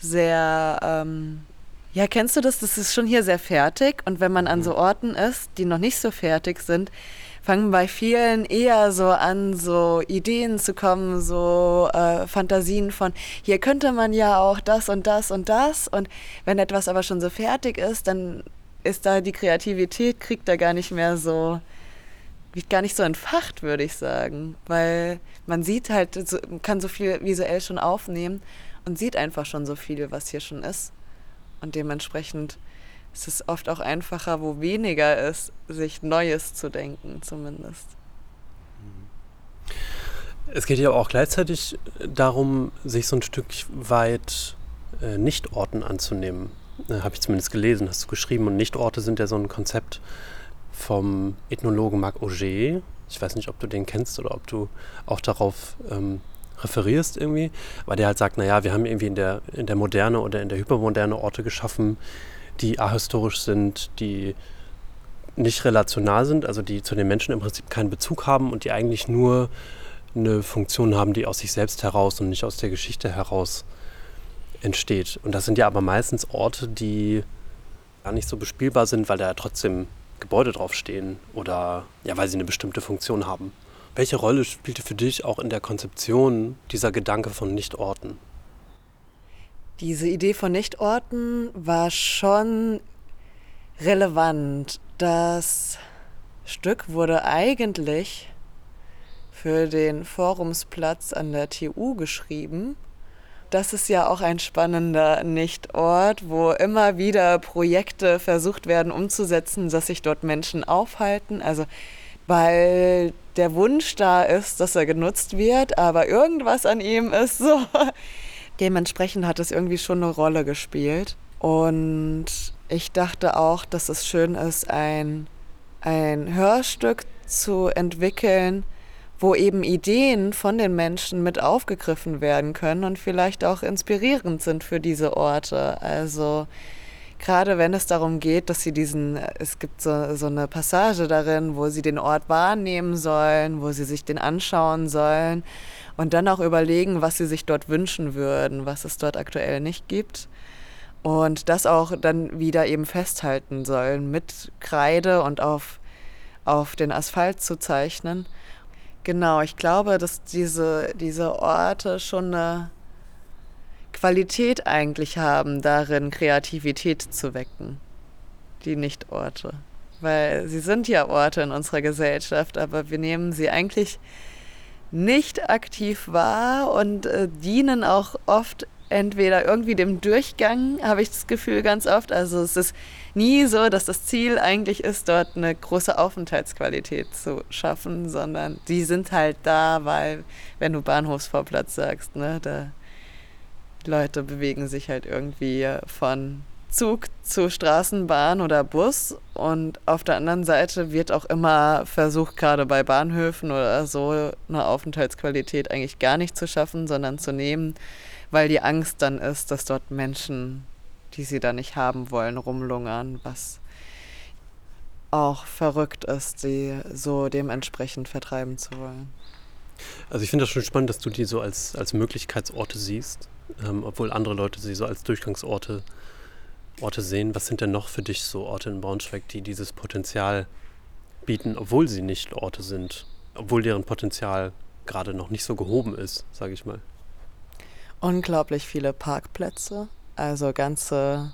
sehr, ähm, ja, kennst du das? Das ist schon hier sehr fertig. Und wenn man an so Orten ist, die noch nicht so fertig sind, fangen bei vielen eher so an, so Ideen zu kommen, so äh, Fantasien von, hier könnte man ja auch das und das und das. Und wenn etwas aber schon so fertig ist, dann ist da die Kreativität, kriegt da gar nicht mehr so, wird gar nicht so entfacht, würde ich sagen. Weil man sieht halt, so, kann so viel visuell schon aufnehmen und sieht einfach schon so viel, was hier schon ist. Und dementsprechend es ist oft auch einfacher, wo weniger ist, sich Neues zu denken, zumindest. Es geht ja auch gleichzeitig darum, sich so ein Stück weit äh, Nichtorten anzunehmen. Äh, Habe ich zumindest gelesen, hast du geschrieben. Und Nichtorte sind ja so ein Konzept vom Ethnologen Marc Auger. Ich weiß nicht, ob du den kennst oder ob du auch darauf ähm, referierst irgendwie. weil der halt sagt, naja, wir haben irgendwie in der, in der Moderne oder in der Hypermoderne Orte geschaffen, die ahistorisch sind, die nicht relational sind, also die zu den Menschen im Prinzip keinen Bezug haben und die eigentlich nur eine Funktion haben, die aus sich selbst heraus und nicht aus der Geschichte heraus entsteht. Und das sind ja aber meistens Orte, die gar nicht so bespielbar sind, weil da ja trotzdem Gebäude draufstehen oder ja, weil sie eine bestimmte Funktion haben. Welche Rolle spielte für dich auch in der Konzeption dieser Gedanke von Nichtorten? Diese Idee von Nichtorten war schon relevant. Das Stück wurde eigentlich für den Forumsplatz an der TU geschrieben. Das ist ja auch ein spannender Nichtort, wo immer wieder Projekte versucht werden umzusetzen, dass sich dort Menschen aufhalten. Also weil der Wunsch da ist, dass er genutzt wird, aber irgendwas an ihm ist so dementsprechend hat es irgendwie schon eine Rolle gespielt. Und ich dachte auch, dass es schön ist, ein, ein Hörstück zu entwickeln, wo eben Ideen von den Menschen mit aufgegriffen werden können und vielleicht auch inspirierend sind für diese Orte. Also gerade wenn es darum geht, dass sie diesen, es gibt so, so eine Passage darin, wo sie den Ort wahrnehmen sollen, wo sie sich den anschauen sollen und dann auch überlegen, was sie sich dort wünschen würden, was es dort aktuell nicht gibt. Und das auch dann wieder eben festhalten sollen, mit Kreide und auf, auf den Asphalt zu zeichnen. Genau, ich glaube, dass diese, diese Orte schon eine Qualität eigentlich haben, darin Kreativität zu wecken. Die Nicht-Orte. Weil sie sind ja Orte in unserer Gesellschaft, aber wir nehmen sie eigentlich nicht aktiv wahr und äh, dienen auch oft entweder irgendwie dem Durchgang, habe ich das Gefühl ganz oft. Also es ist nie so, dass das Ziel eigentlich ist, dort eine große Aufenthaltsqualität zu schaffen, sondern die sind halt da, weil, wenn du Bahnhofsvorplatz sagst, ne, da Leute bewegen sich halt irgendwie von Zug zu Straßenbahn oder Bus. Und auf der anderen Seite wird auch immer versucht, gerade bei Bahnhöfen oder so, eine Aufenthaltsqualität eigentlich gar nicht zu schaffen, sondern zu nehmen, weil die Angst dann ist, dass dort Menschen, die sie da nicht haben wollen, rumlungern, was auch verrückt ist, sie so dementsprechend vertreiben zu wollen. Also ich finde das schon spannend, dass du die so als, als Möglichkeitsorte siehst, ähm, obwohl andere Leute sie so als Durchgangsorte Orte sehen. Was sind denn noch für dich so Orte in Braunschweig, die dieses Potenzial bieten, obwohl sie nicht Orte sind, obwohl deren Potenzial gerade noch nicht so gehoben ist, sage ich mal? Unglaublich viele Parkplätze, also ganze,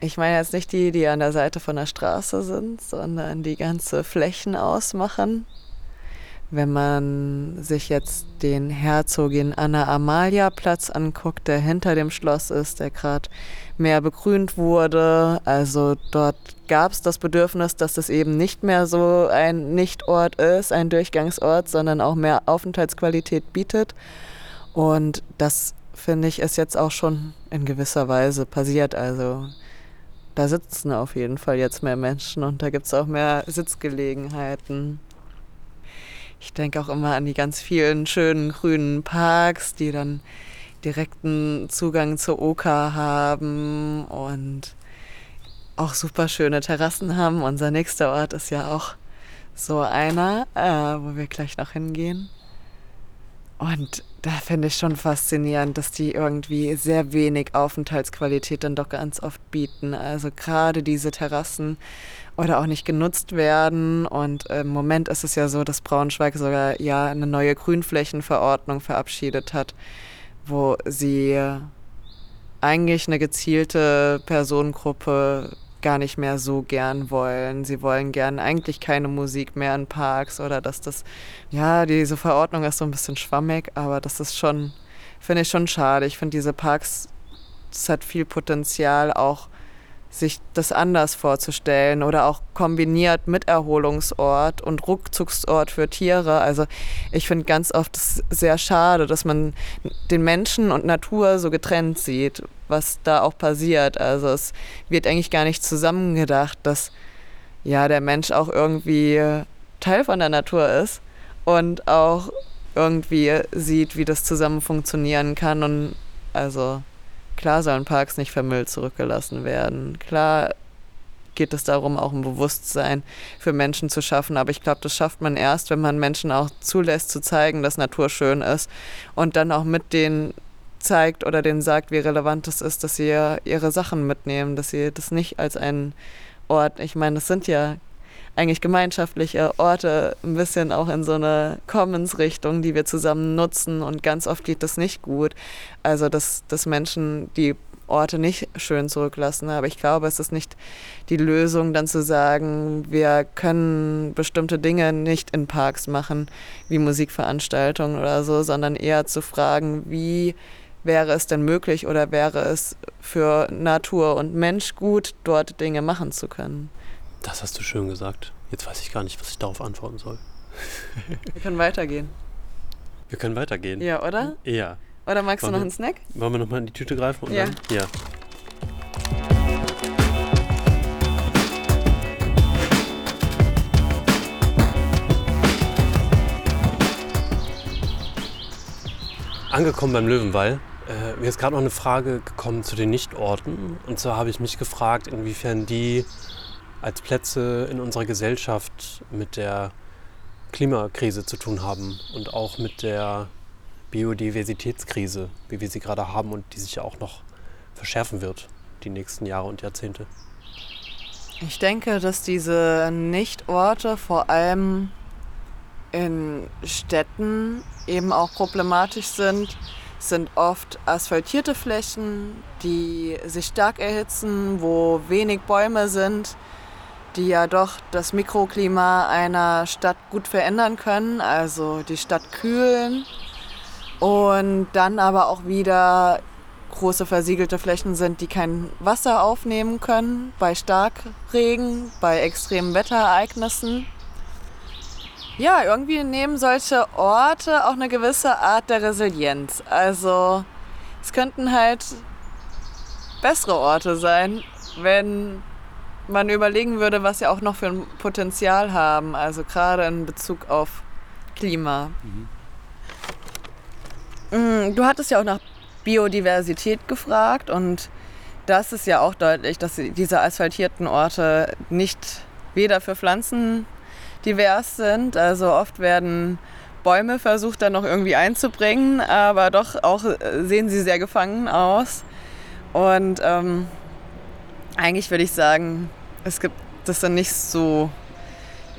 ich meine jetzt nicht die, die an der Seite von der Straße sind, sondern die ganze Flächen ausmachen. Wenn man sich jetzt den Herzogin Anna Amalia Platz anguckt, der hinter dem Schloss ist, der gerade mehr begrünt wurde. Also dort gab es das Bedürfnis, dass es eben nicht mehr so ein Nichtort ist, ein Durchgangsort, sondern auch mehr Aufenthaltsqualität bietet. Und das finde ich ist jetzt auch schon in gewisser Weise passiert. Also da sitzen auf jeden Fall jetzt mehr Menschen und da gibt es auch mehr Sitzgelegenheiten. Ich denke auch immer an die ganz vielen schönen grünen Parks, die dann direkten Zugang zur Oka haben und auch super schöne Terrassen haben. Unser nächster Ort ist ja auch so einer, äh, wo wir gleich noch hingehen. Und da finde ich schon faszinierend, dass die irgendwie sehr wenig Aufenthaltsqualität dann doch ganz oft bieten. Also gerade diese Terrassen oder auch nicht genutzt werden. Und im Moment ist es ja so, dass Braunschweig sogar ja eine neue Grünflächenverordnung verabschiedet hat, wo sie eigentlich eine gezielte Personengruppe gar nicht mehr so gern wollen. Sie wollen gern eigentlich keine Musik mehr in Parks oder dass das, ja, diese Verordnung ist so ein bisschen schwammig, aber das ist schon, finde ich schon schade. Ich finde diese Parks, das hat viel Potenzial auch sich das anders vorzustellen oder auch kombiniert mit Erholungsort und Rückzugsort für Tiere. Also ich finde ganz oft sehr schade, dass man den Menschen und Natur so getrennt sieht, was da auch passiert. Also es wird eigentlich gar nicht zusammengedacht, dass ja der Mensch auch irgendwie Teil von der Natur ist und auch irgendwie sieht, wie das zusammen funktionieren kann und also Klar sollen Parks nicht vermüllt zurückgelassen werden. Klar geht es darum, auch ein Bewusstsein für Menschen zu schaffen. Aber ich glaube, das schafft man erst, wenn man Menschen auch zulässt, zu zeigen, dass Natur schön ist und dann auch mit denen zeigt oder denen sagt, wie relevant es ist, dass sie ihre Sachen mitnehmen, dass sie das nicht als einen Ort, ich meine, das sind ja eigentlich gemeinschaftliche Orte ein bisschen auch in so eine Commons-Richtung, die wir zusammen nutzen und ganz oft geht das nicht gut. Also dass, dass Menschen die Orte nicht schön zurücklassen. Aber ich glaube, es ist nicht die Lösung, dann zu sagen, wir können bestimmte Dinge nicht in Parks machen, wie Musikveranstaltungen oder so, sondern eher zu fragen, wie wäre es denn möglich oder wäre es für Natur und Mensch gut, dort Dinge machen zu können. Das hast du schön gesagt. Jetzt weiß ich gar nicht, was ich darauf antworten soll. Wir können weitergehen. Wir können weitergehen. Ja, oder? Ja. Oder magst Wollen du noch wir- einen Snack? Wollen wir nochmal in die Tüte greifen? Und Ja. Dann? Ja. Angekommen beim Löwenwall. Äh, mir ist gerade noch eine Frage gekommen zu den Nichtorten. Und zwar habe ich mich gefragt, inwiefern die als Plätze in unserer Gesellschaft mit der Klimakrise zu tun haben und auch mit der Biodiversitätskrise, wie wir sie gerade haben und die sich ja auch noch verschärfen wird, die nächsten Jahre und Jahrzehnte. Ich denke, dass diese Nichtorte vor allem in Städten eben auch problematisch sind. Sind oft asphaltierte Flächen, die sich stark erhitzen, wo wenig Bäume sind, die ja doch das Mikroklima einer Stadt gut verändern können, also die Stadt kühlen und dann aber auch wieder große versiegelte Flächen sind, die kein Wasser aufnehmen können bei Starkregen, bei extremen Wetterereignissen. Ja, irgendwie nehmen solche Orte auch eine gewisse Art der Resilienz. Also es könnten halt bessere Orte sein, wenn man überlegen würde, was sie auch noch für ein Potenzial haben. Also gerade in Bezug auf Klima. Mm, Du hattest ja auch nach Biodiversität gefragt und das ist ja auch deutlich, dass diese asphaltierten Orte nicht weder für Pflanzen divers sind. Also oft werden Bäume versucht dann noch irgendwie einzubringen, aber doch auch äh, sehen sie sehr gefangen aus. Und ähm, eigentlich würde ich sagen, es gibt, das sind nicht so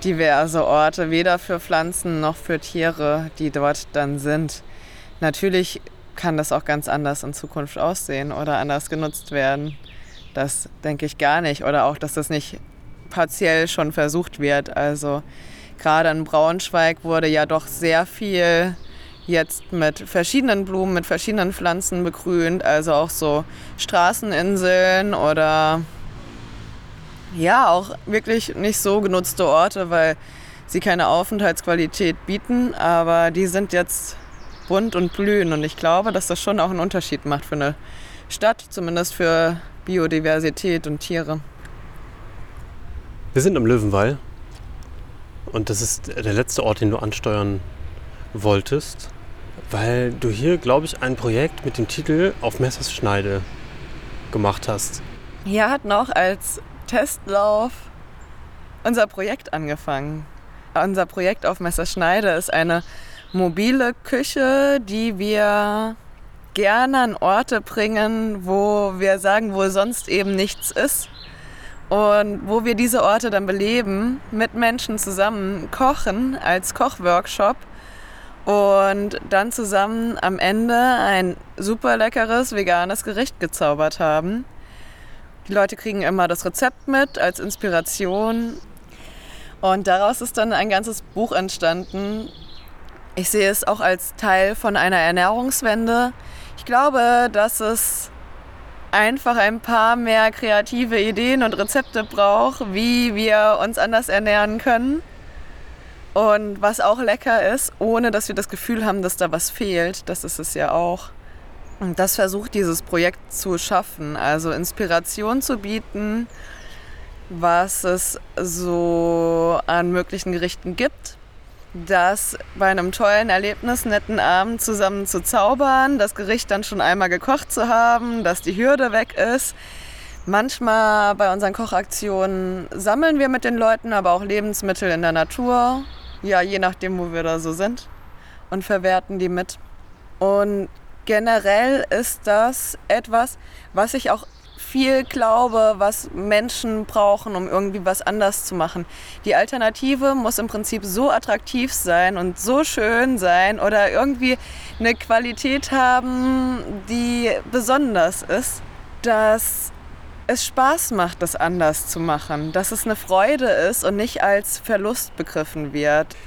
diverse Orte, weder für Pflanzen noch für Tiere, die dort dann sind. Natürlich kann das auch ganz anders in Zukunft aussehen oder anders genutzt werden. Das denke ich gar nicht. Oder auch, dass das nicht partiell schon versucht wird. Also gerade in Braunschweig wurde ja doch sehr viel jetzt mit verschiedenen Blumen, mit verschiedenen Pflanzen begrünt, also auch so Straßeninseln oder ja, auch wirklich nicht so genutzte Orte, weil sie keine Aufenthaltsqualität bieten, aber die sind jetzt bunt und blühen und ich glaube, dass das schon auch einen Unterschied macht für eine Stadt, zumindest für Biodiversität und Tiere. Wir sind am Löwenwall und das ist der letzte Ort, den du ansteuern wolltest, weil du hier, glaube ich, ein Projekt mit dem Titel Auf Messerschneide gemacht hast. Hier hat noch als Testlauf unser Projekt angefangen. Unser Projekt auf Messerschneide ist eine mobile Küche, die wir gerne an Orte bringen, wo wir sagen, wo sonst eben nichts ist. Und wo wir diese Orte dann beleben, mit Menschen zusammen kochen als Kochworkshop und dann zusammen am Ende ein super leckeres veganes Gericht gezaubert haben. Die Leute kriegen immer das Rezept mit als Inspiration und daraus ist dann ein ganzes Buch entstanden. Ich sehe es auch als Teil von einer Ernährungswende. Ich glaube, dass es einfach ein paar mehr kreative Ideen und Rezepte braucht, wie wir uns anders ernähren können. Und was auch lecker ist, ohne dass wir das Gefühl haben, dass da was fehlt. Das ist es ja auch. Und das versucht dieses Projekt zu schaffen, also Inspiration zu bieten, was es so an möglichen Gerichten gibt das bei einem tollen Erlebnis, netten Abend zusammen zu zaubern, das Gericht dann schon einmal gekocht zu haben, dass die Hürde weg ist. Manchmal bei unseren Kochaktionen sammeln wir mit den Leuten aber auch Lebensmittel in der Natur, ja, je nachdem, wo wir da so sind, und verwerten die mit. Und generell ist das etwas, was ich auch viel glaube, was Menschen brauchen, um irgendwie was anders zu machen. Die Alternative muss im Prinzip so attraktiv sein und so schön sein oder irgendwie eine Qualität haben, die besonders ist, dass es Spaß macht, das anders zu machen, dass es eine Freude ist und nicht als Verlust begriffen wird.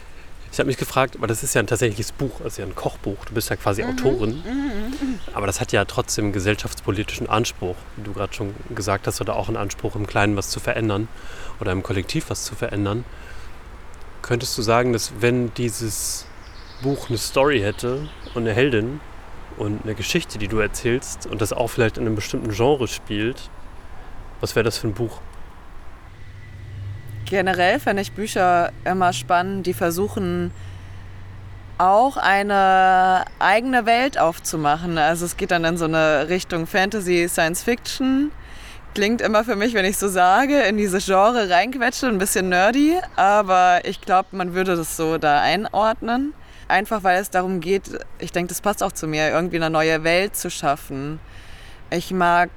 Ich habe mich gefragt, aber das ist ja ein tatsächliches Buch, also ja ein Kochbuch. Du bist ja quasi mhm. Autorin. Mhm. Aber das hat ja trotzdem einen gesellschaftspolitischen Anspruch, wie du gerade schon gesagt hast, oder auch einen Anspruch, im Kleinen was zu verändern oder im Kollektiv was zu verändern. Könntest du sagen, dass wenn dieses Buch eine Story hätte und eine Heldin und eine Geschichte, die du erzählst und das auch vielleicht in einem bestimmten Genre spielt, was wäre das für ein Buch? Generell fände ich Bücher immer spannend, die versuchen auch eine eigene Welt aufzumachen. Also es geht dann in so eine Richtung Fantasy, Science Fiction. Klingt immer für mich, wenn ich so sage, in diese Genre reinquetsche, ein bisschen nerdy, aber ich glaube, man würde das so da einordnen. Einfach weil es darum geht, ich denke, das passt auch zu mir, irgendwie eine neue Welt zu schaffen. Ich mag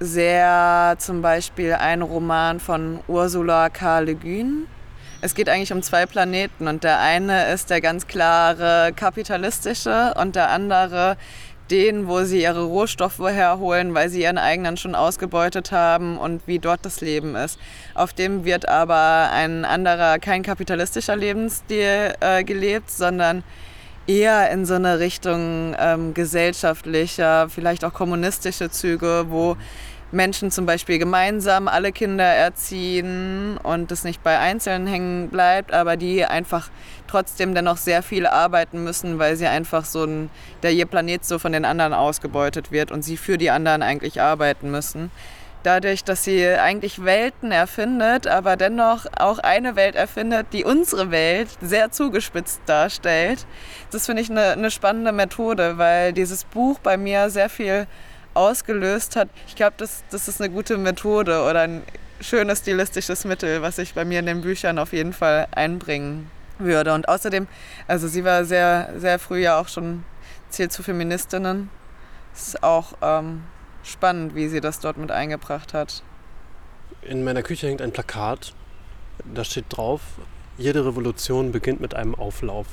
sehr zum Beispiel ein Roman von Ursula K. Le Guin. Es geht eigentlich um zwei Planeten und der eine ist der ganz klare kapitalistische und der andere den, wo sie ihre Rohstoffe herholen, weil sie ihren eigenen schon ausgebeutet haben und wie dort das Leben ist. Auf dem wird aber ein anderer, kein kapitalistischer Lebensstil äh, gelebt, sondern eher in so eine Richtung ähm, gesellschaftlicher, vielleicht auch kommunistische Züge, wo Menschen zum Beispiel gemeinsam alle Kinder erziehen und es nicht bei Einzelnen hängen bleibt, aber die einfach trotzdem dennoch sehr viel arbeiten müssen, weil sie einfach so ein, der ihr Planet so von den anderen ausgebeutet wird und sie für die anderen eigentlich arbeiten müssen. Dadurch, dass sie eigentlich Welten erfindet, aber dennoch auch eine Welt erfindet, die unsere Welt sehr zugespitzt darstellt. Das finde ich eine, eine spannende Methode, weil dieses Buch bei mir sehr viel ausgelöst hat. Ich glaube, das, das ist eine gute Methode oder ein schönes stilistisches Mittel, was ich bei mir in den Büchern auf jeden Fall einbringen würde. Und außerdem, also sie war sehr, sehr früh ja auch schon zählt zu Feministinnen. Ist auch ähm, spannend, wie sie das dort mit eingebracht hat. In meiner Küche hängt ein Plakat. Da steht drauf, jede Revolution beginnt mit einem Auflauf.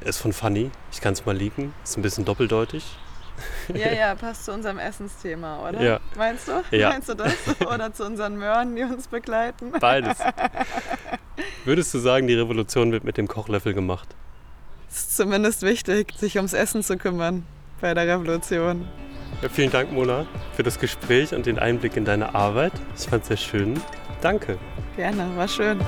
Ist von Fanny. Ich kann es mal liegen. Ist ein bisschen doppeldeutig. Ja, ja, passt zu unserem Essensthema, oder? Ja. Meinst du? Ja. Meinst du das? Oder zu unseren Möhren, die uns begleiten? Beides. Würdest du sagen, die Revolution wird mit dem Kochlöffel gemacht? Es ist zumindest wichtig, sich ums Essen zu kümmern bei der Revolution. Ja, vielen Dank, Mona, für das Gespräch und den Einblick in deine Arbeit. Ich fand es sehr schön. Danke. Gerne, war schön.